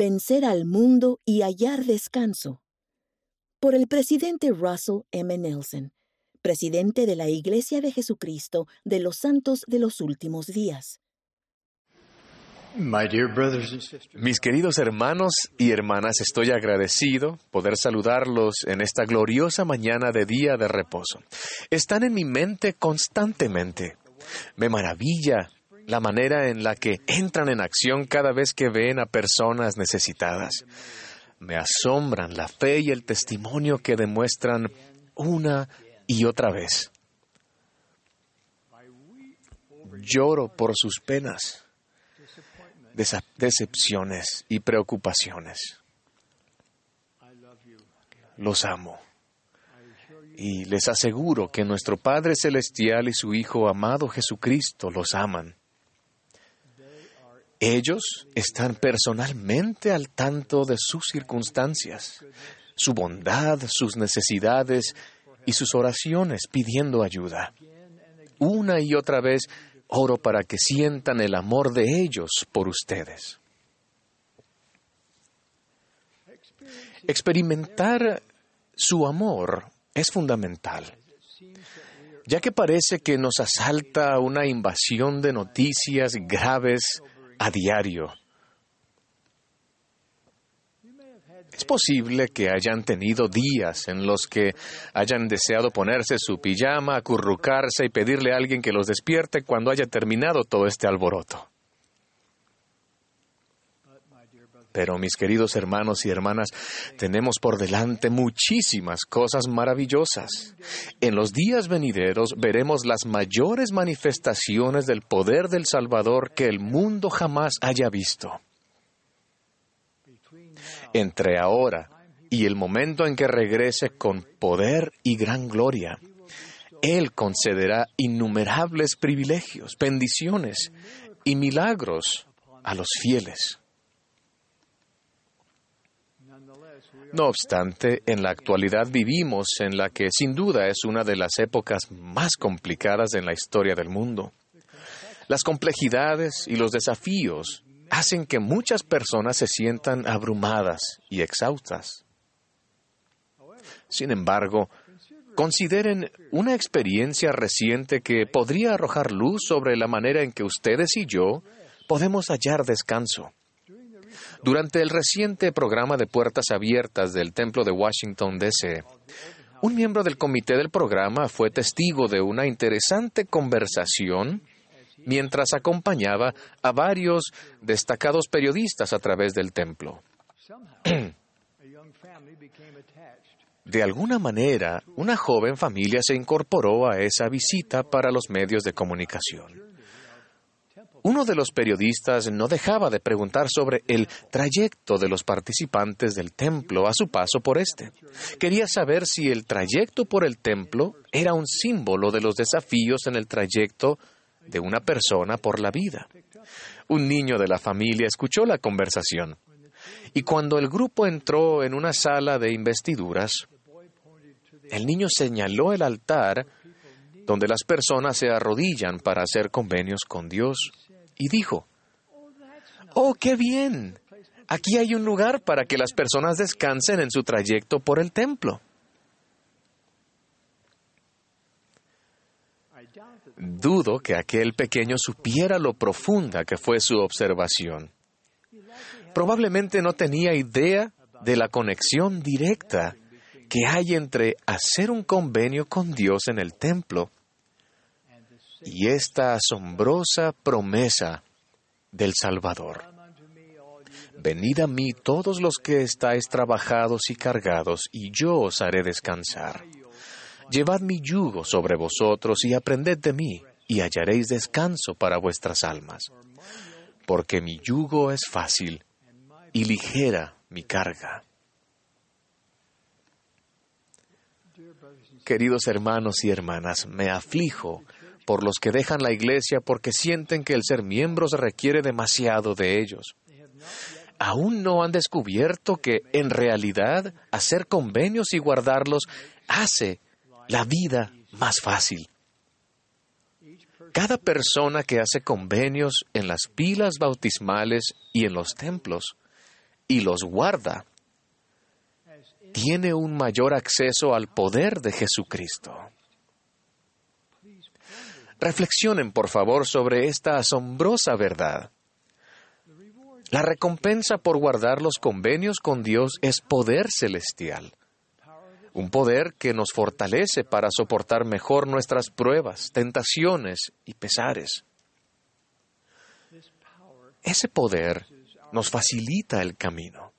Vencer al mundo y hallar descanso. Por el presidente Russell M. Nelson, presidente de la Iglesia de Jesucristo de los Santos de los Últimos Días. Mis queridos hermanos y hermanas, estoy agradecido poder saludarlos en esta gloriosa mañana de día de reposo. Están en mi mente constantemente. Me maravilla la manera en la que entran en acción cada vez que ven a personas necesitadas. Me asombran la fe y el testimonio que demuestran una y otra vez. Lloro por sus penas decepciones y preocupaciones. Los amo. Y les aseguro que nuestro Padre Celestial y su Hijo amado Jesucristo los aman. Ellos están personalmente al tanto de sus circunstancias, su bondad, sus necesidades y sus oraciones pidiendo ayuda. Una y otra vez Oro para que sientan el amor de ellos por ustedes. Experimentar su amor es fundamental, ya que parece que nos asalta una invasión de noticias graves a diario Es posible que hayan tenido días en los que hayan deseado ponerse su pijama, acurrucarse y pedirle a alguien que los despierte cuando haya terminado todo este alboroto. Pero mis queridos hermanos y hermanas, tenemos por delante muchísimas cosas maravillosas. En los días venideros veremos las mayores manifestaciones del poder del Salvador que el mundo jamás haya visto entre ahora y el momento en que regrese con poder y gran gloria. Él concederá innumerables privilegios, bendiciones y milagros a los fieles. No obstante, en la actualidad vivimos en la que sin duda es una de las épocas más complicadas en la historia del mundo. Las complejidades y los desafíos hacen que muchas personas se sientan abrumadas y exhaustas. Sin embargo, consideren una experiencia reciente que podría arrojar luz sobre la manera en que ustedes y yo podemos hallar descanso. Durante el reciente programa de puertas abiertas del Templo de Washington, D.C., un miembro del comité del programa fue testigo de una interesante conversación mientras acompañaba a varios destacados periodistas a través del templo. De alguna manera, una joven familia se incorporó a esa visita para los medios de comunicación. Uno de los periodistas no dejaba de preguntar sobre el trayecto de los participantes del templo a su paso por este. Quería saber si el trayecto por el templo era un símbolo de los desafíos en el trayecto de una persona por la vida. Un niño de la familia escuchó la conversación y cuando el grupo entró en una sala de investiduras, el niño señaló el altar donde las personas se arrodillan para hacer convenios con Dios y dijo, ¡Oh, qué bien! Aquí hay un lugar para que las personas descansen en su trayecto por el templo. Dudo que aquel pequeño supiera lo profunda que fue su observación. Probablemente no tenía idea de la conexión directa que hay entre hacer un convenio con Dios en el templo y esta asombrosa promesa del Salvador. Venid a mí todos los que estáis trabajados y cargados, y yo os haré descansar. Llevad mi yugo sobre vosotros y aprended de mí, y hallaréis descanso para vuestras almas. Porque mi yugo es fácil y ligera mi carga. Queridos hermanos y hermanas, me aflijo por los que dejan la iglesia porque sienten que el ser miembros requiere demasiado de ellos. Aún no han descubierto que, en realidad, hacer convenios y guardarlos hace la vida más fácil. Cada persona que hace convenios en las pilas bautismales y en los templos y los guarda, tiene un mayor acceso al poder de Jesucristo. Reflexionen, por favor, sobre esta asombrosa verdad. La recompensa por guardar los convenios con Dios es poder celestial, un poder que nos fortalece para soportar mejor nuestras pruebas, tentaciones y pesares. Ese poder nos facilita el camino.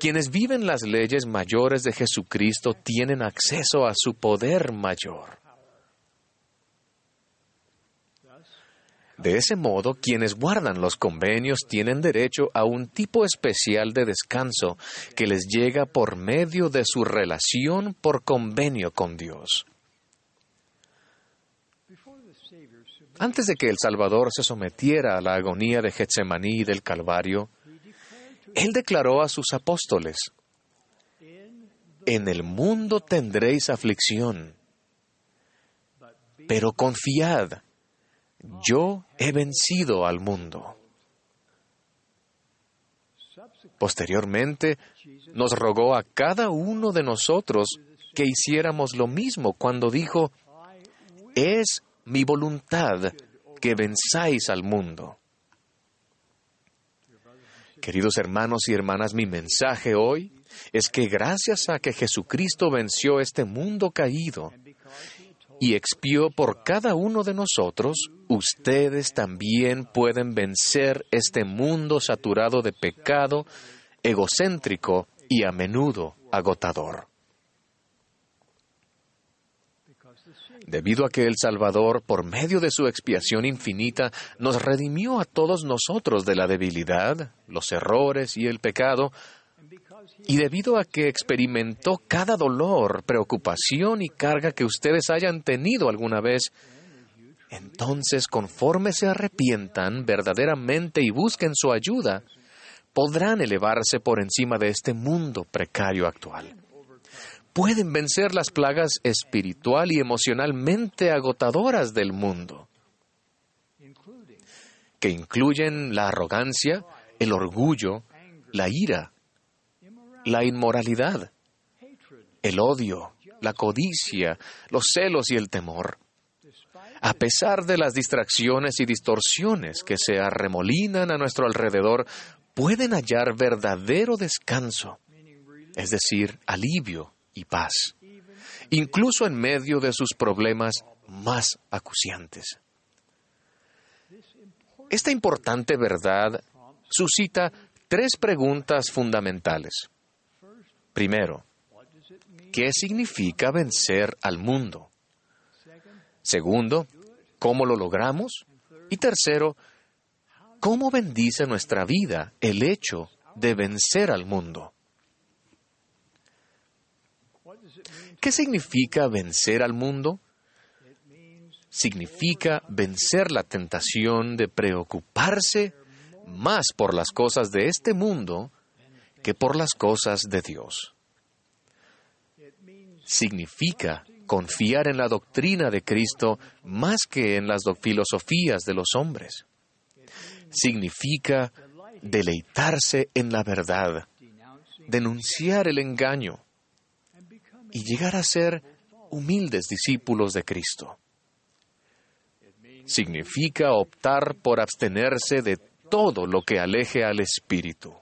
Quienes viven las leyes mayores de Jesucristo tienen acceso a su poder mayor. De ese modo, quienes guardan los convenios tienen derecho a un tipo especial de descanso que les llega por medio de su relación por convenio con Dios. Antes de que el Salvador se sometiera a la agonía de Getsemaní y del Calvario, Él declaró a sus apóstoles, En el mundo tendréis aflicción, pero confiad, yo he vencido al mundo. Posteriormente, nos rogó a cada uno de nosotros que hiciéramos lo mismo cuando dijo, es mi voluntad que venzáis al mundo. Queridos hermanos y hermanas, mi mensaje hoy es que gracias a que Jesucristo venció este mundo caído y expió por cada uno de nosotros, ustedes también pueden vencer este mundo saturado de pecado, egocéntrico y a menudo agotador. Debido a que el Salvador, por medio de su expiación infinita, nos redimió a todos nosotros de la debilidad, los errores y el pecado, y debido a que experimentó cada dolor, preocupación y carga que ustedes hayan tenido alguna vez, entonces conforme se arrepientan verdaderamente y busquen su ayuda, podrán elevarse por encima de este mundo precario actual. Pueden vencer las plagas espiritual y emocionalmente agotadoras del mundo, que incluyen la arrogancia, el orgullo, la ira, la inmoralidad, el odio, la codicia, los celos y el temor. A pesar de las distracciones y distorsiones que se arremolinan a nuestro alrededor, pueden hallar verdadero descanso, es decir, alivio y paz, incluso en medio de sus problemas más acuciantes. Esta importante verdad suscita tres preguntas fundamentales. Primero, ¿qué significa vencer al mundo? Segundo, ¿cómo lo logramos? Y tercero, ¿cómo bendice nuestra vida el hecho de vencer al mundo? ¿Qué significa vencer al mundo? Significa vencer la tentación de preocuparse más por las cosas de este mundo que por las cosas de Dios. Significa confiar en la doctrina de Cristo más que en las filosofías de los hombres. Significa deleitarse en la verdad, denunciar el engaño y llegar a ser humildes discípulos de Cristo. Significa optar por abstenerse de todo lo que aleje al Espíritu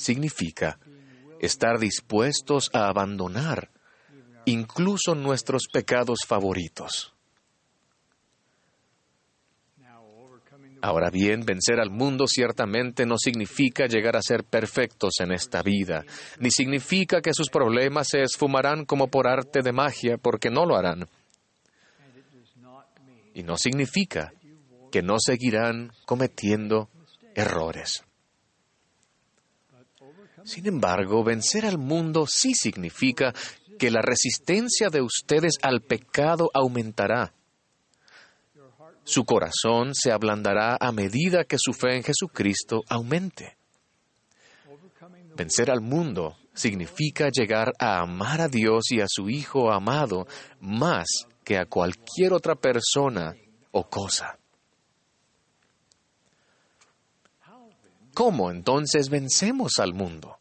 significa estar dispuestos a abandonar incluso nuestros pecados favoritos. Ahora bien, vencer al mundo ciertamente no significa llegar a ser perfectos en esta vida, ni significa que sus problemas se esfumarán como por arte de magia, porque no lo harán. Y no significa que no seguirán cometiendo errores. Sin embargo, vencer al mundo sí significa que la resistencia de ustedes al pecado aumentará. Su corazón se ablandará a medida que su fe en Jesucristo aumente. Vencer al mundo significa llegar a amar a Dios y a su Hijo amado más que a cualquier otra persona o cosa. ¿Cómo entonces vencemos al mundo?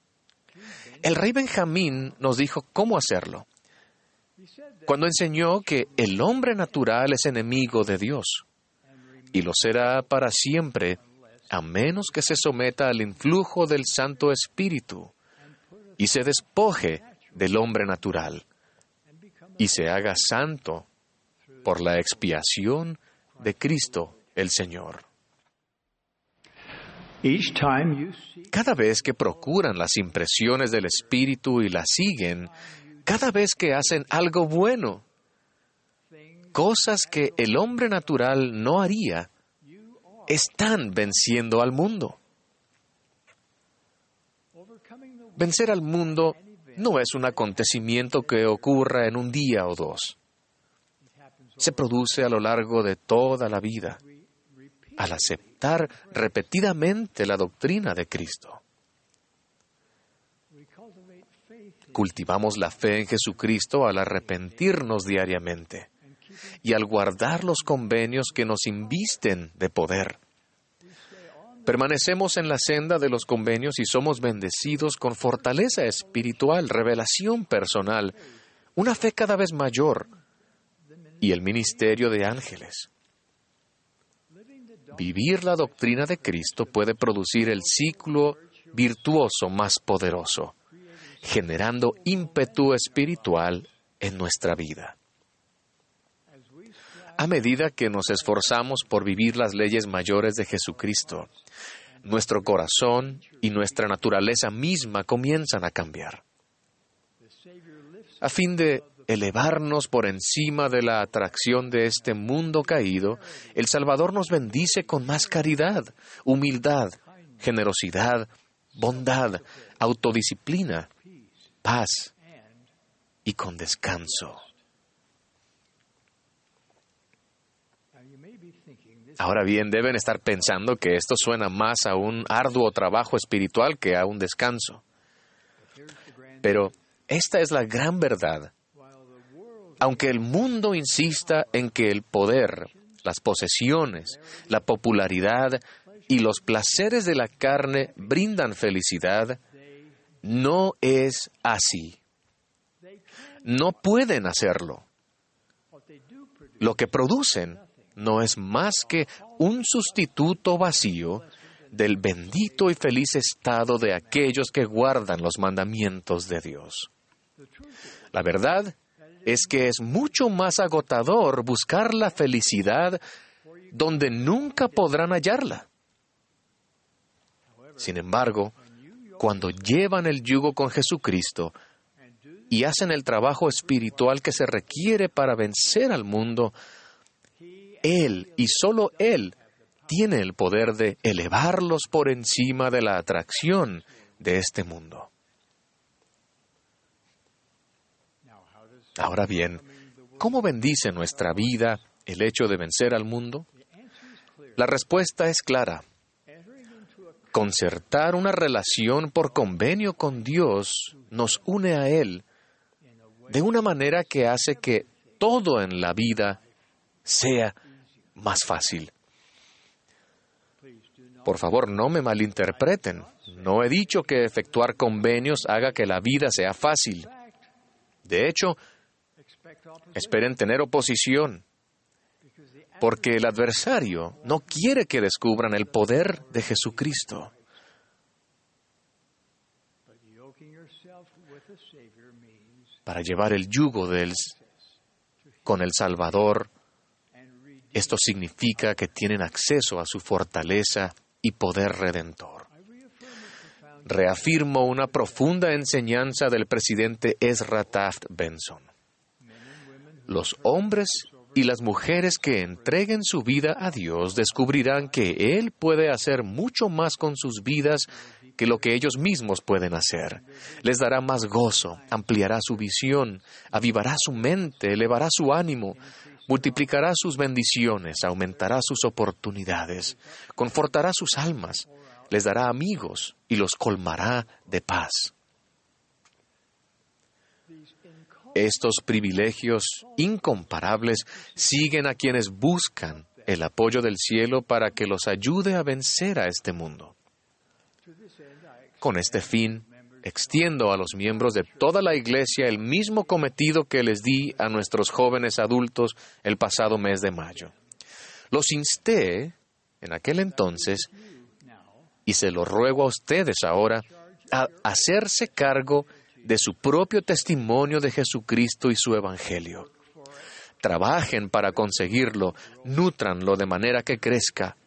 El rey Benjamín nos dijo cómo hacerlo, cuando enseñó que el hombre natural es enemigo de Dios y lo será para siempre a menos que se someta al influjo del Santo Espíritu y se despoje del hombre natural y se haga santo por la expiación de Cristo el Señor. Cada vez que procuran las impresiones del Espíritu y las siguen, cada vez que hacen algo bueno, cosas que el hombre natural no haría, están venciendo al mundo. Vencer al mundo no es un acontecimiento que ocurra en un día o dos. Se produce a lo largo de toda la vida, al aceptar repetidamente la doctrina de Cristo. Cultivamos la fe en Jesucristo al arrepentirnos diariamente y al guardar los convenios que nos invisten de poder. Permanecemos en la senda de los convenios y somos bendecidos con fortaleza espiritual, revelación personal, una fe cada vez mayor y el ministerio de ángeles. Vivir la doctrina de Cristo puede producir el ciclo virtuoso más poderoso, generando ímpetu espiritual en nuestra vida. A medida que nos esforzamos por vivir las leyes mayores de Jesucristo, nuestro corazón y nuestra naturaleza misma comienzan a cambiar. A fin de elevarnos por encima de la atracción de este mundo caído, el Salvador nos bendice con más caridad, humildad, generosidad, bondad, autodisciplina, paz y con descanso. Ahora bien, deben estar pensando que esto suena más a un arduo trabajo espiritual que a un descanso. Pero esta es la gran verdad. Aunque el mundo insista en que el poder, las posesiones, la popularidad y los placeres de la carne brindan felicidad, no es así. No pueden hacerlo. Lo que producen no es más que un sustituto vacío del bendito y feliz estado de aquellos que guardan los mandamientos de Dios. La verdad es que es mucho más agotador buscar la felicidad donde nunca podrán hallarla. Sin embargo, cuando llevan el yugo con Jesucristo y hacen el trabajo espiritual que se requiere para vencer al mundo, él y solo Él tiene el poder de elevarlos por encima de la atracción de este mundo. Ahora bien, ¿cómo bendice nuestra vida el hecho de vencer al mundo? La respuesta es clara. Concertar una relación por convenio con Dios nos une a Él de una manera que hace que todo en la vida sea más fácil. Por favor, no me malinterpreten. No he dicho que efectuar convenios haga que la vida sea fácil. De hecho, esperen tener oposición, porque el adversario no quiere que descubran el poder de Jesucristo. Para llevar el yugo del, con el Salvador esto significa que tienen acceso a su fortaleza y poder redentor. Reafirmo una profunda enseñanza del presidente Ezra Taft Benson. Los hombres y las mujeres que entreguen su vida a Dios descubrirán que Él puede hacer mucho más con sus vidas que lo que ellos mismos pueden hacer. Les dará más gozo, ampliará su visión, avivará su mente, elevará su ánimo, multiplicará sus bendiciones, aumentará sus oportunidades, confortará sus almas, les dará amigos y los colmará de paz. Estos privilegios incomparables siguen a quienes buscan el apoyo del cielo para que los ayude a vencer a este mundo. Con este fin, extiendo a los miembros de toda la Iglesia el mismo cometido que les di a nuestros jóvenes adultos el pasado mes de mayo. Los insté en aquel entonces, y se lo ruego a ustedes ahora, a hacerse cargo de su propio testimonio de Jesucristo y su Evangelio. Trabajen para conseguirlo, nutranlo de manera que crezca,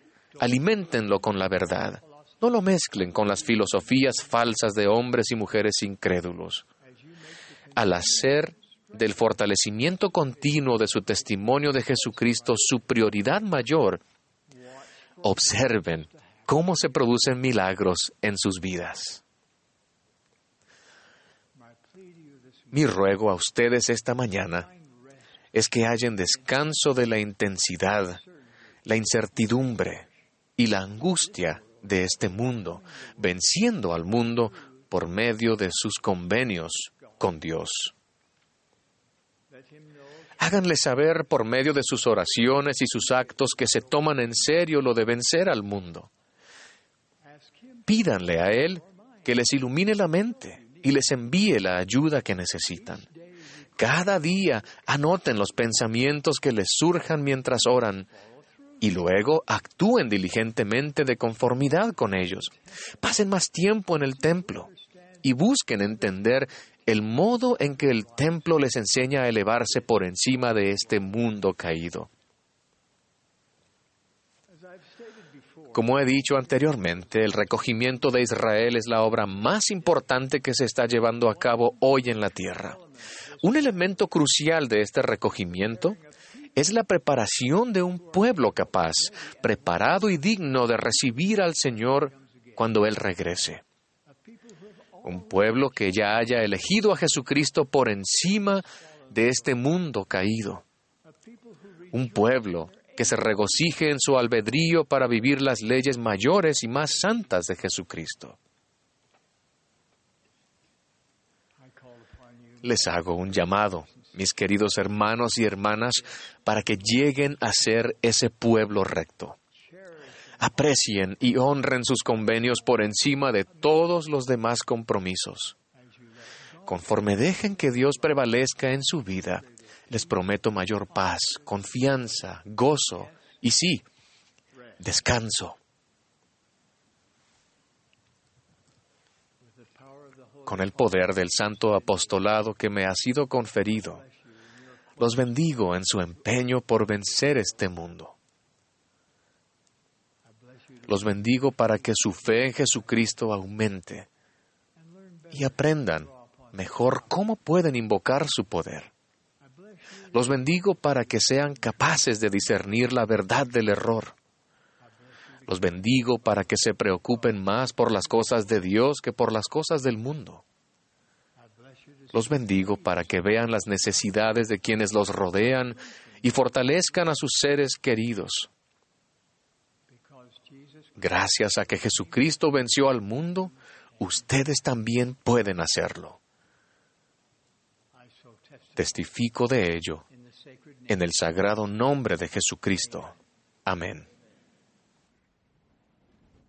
alimentenlo con la verdad. No lo mezclen con las filosofías falsas de hombres y mujeres incrédulos. Al hacer del fortalecimiento continuo de su testimonio de Jesucristo su prioridad mayor, observen cómo se producen milagros en sus vidas. Mi ruego a ustedes esta mañana es que hallen descanso de la intensidad, la incertidumbre y la angustia de este mundo, venciendo al mundo por medio de sus convenios con Dios. Háganle saber por medio de sus oraciones y sus actos que se toman en serio lo de vencer al mundo. Pídanle a Él que les ilumine la mente y les envíe la ayuda que necesitan. Cada día anoten los pensamientos que les surjan mientras oran y luego actúen diligentemente de conformidad con ellos. Pasen más tiempo en el templo y busquen entender el modo en que el templo les enseña a elevarse por encima de este mundo caído. Como he dicho anteriormente, el recogimiento de Israel es la obra más importante que se está llevando a cabo hoy en la tierra. Un elemento crucial de este recogimiento es la preparación de un pueblo capaz, preparado y digno de recibir al Señor cuando Él regrese. Un pueblo que ya haya elegido a Jesucristo por encima de este mundo caído. Un pueblo que se regocije en su albedrío para vivir las leyes mayores y más santas de Jesucristo. Les hago un llamado mis queridos hermanos y hermanas, para que lleguen a ser ese pueblo recto. Aprecien y honren sus convenios por encima de todos los demás compromisos. Conforme dejen que Dios prevalezca en su vida, les prometo mayor paz, confianza, gozo y sí, descanso. con el poder del santo apostolado que me ha sido conferido. Los bendigo en su empeño por vencer este mundo. Los bendigo para que su fe en Jesucristo aumente y aprendan mejor cómo pueden invocar su poder. Los bendigo para que sean capaces de discernir la verdad del error los bendigo para que se preocupen más por las cosas de Dios que por las cosas del mundo. Los bendigo para que vean las necesidades de quienes los rodean y fortalezcan a sus seres queridos. Gracias a que Jesucristo venció al mundo, ustedes también pueden hacerlo. Testifico de ello en el sagrado nombre de Jesucristo. Amén.